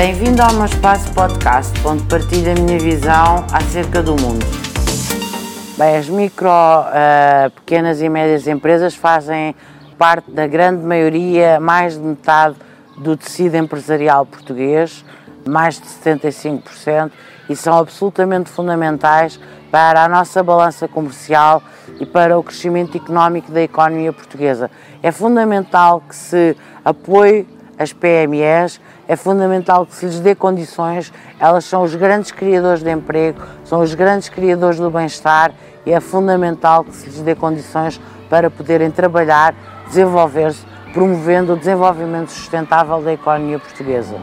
Bem-vindo ao meu espaço podcast, onde partilho a minha visão acerca do mundo. Bem, as micro, uh, pequenas e médias empresas fazem parte da grande maioria, mais de metade do tecido empresarial português, mais de 75%, e são absolutamente fundamentais para a nossa balança comercial e para o crescimento económico da economia portuguesa. É fundamental que se apoie as PMEs, é fundamental que se lhes dê condições, elas são os grandes criadores de emprego, são os grandes criadores do bem-estar e é fundamental que se lhes dê condições para poderem trabalhar, desenvolver-se, promovendo o desenvolvimento sustentável da economia portuguesa.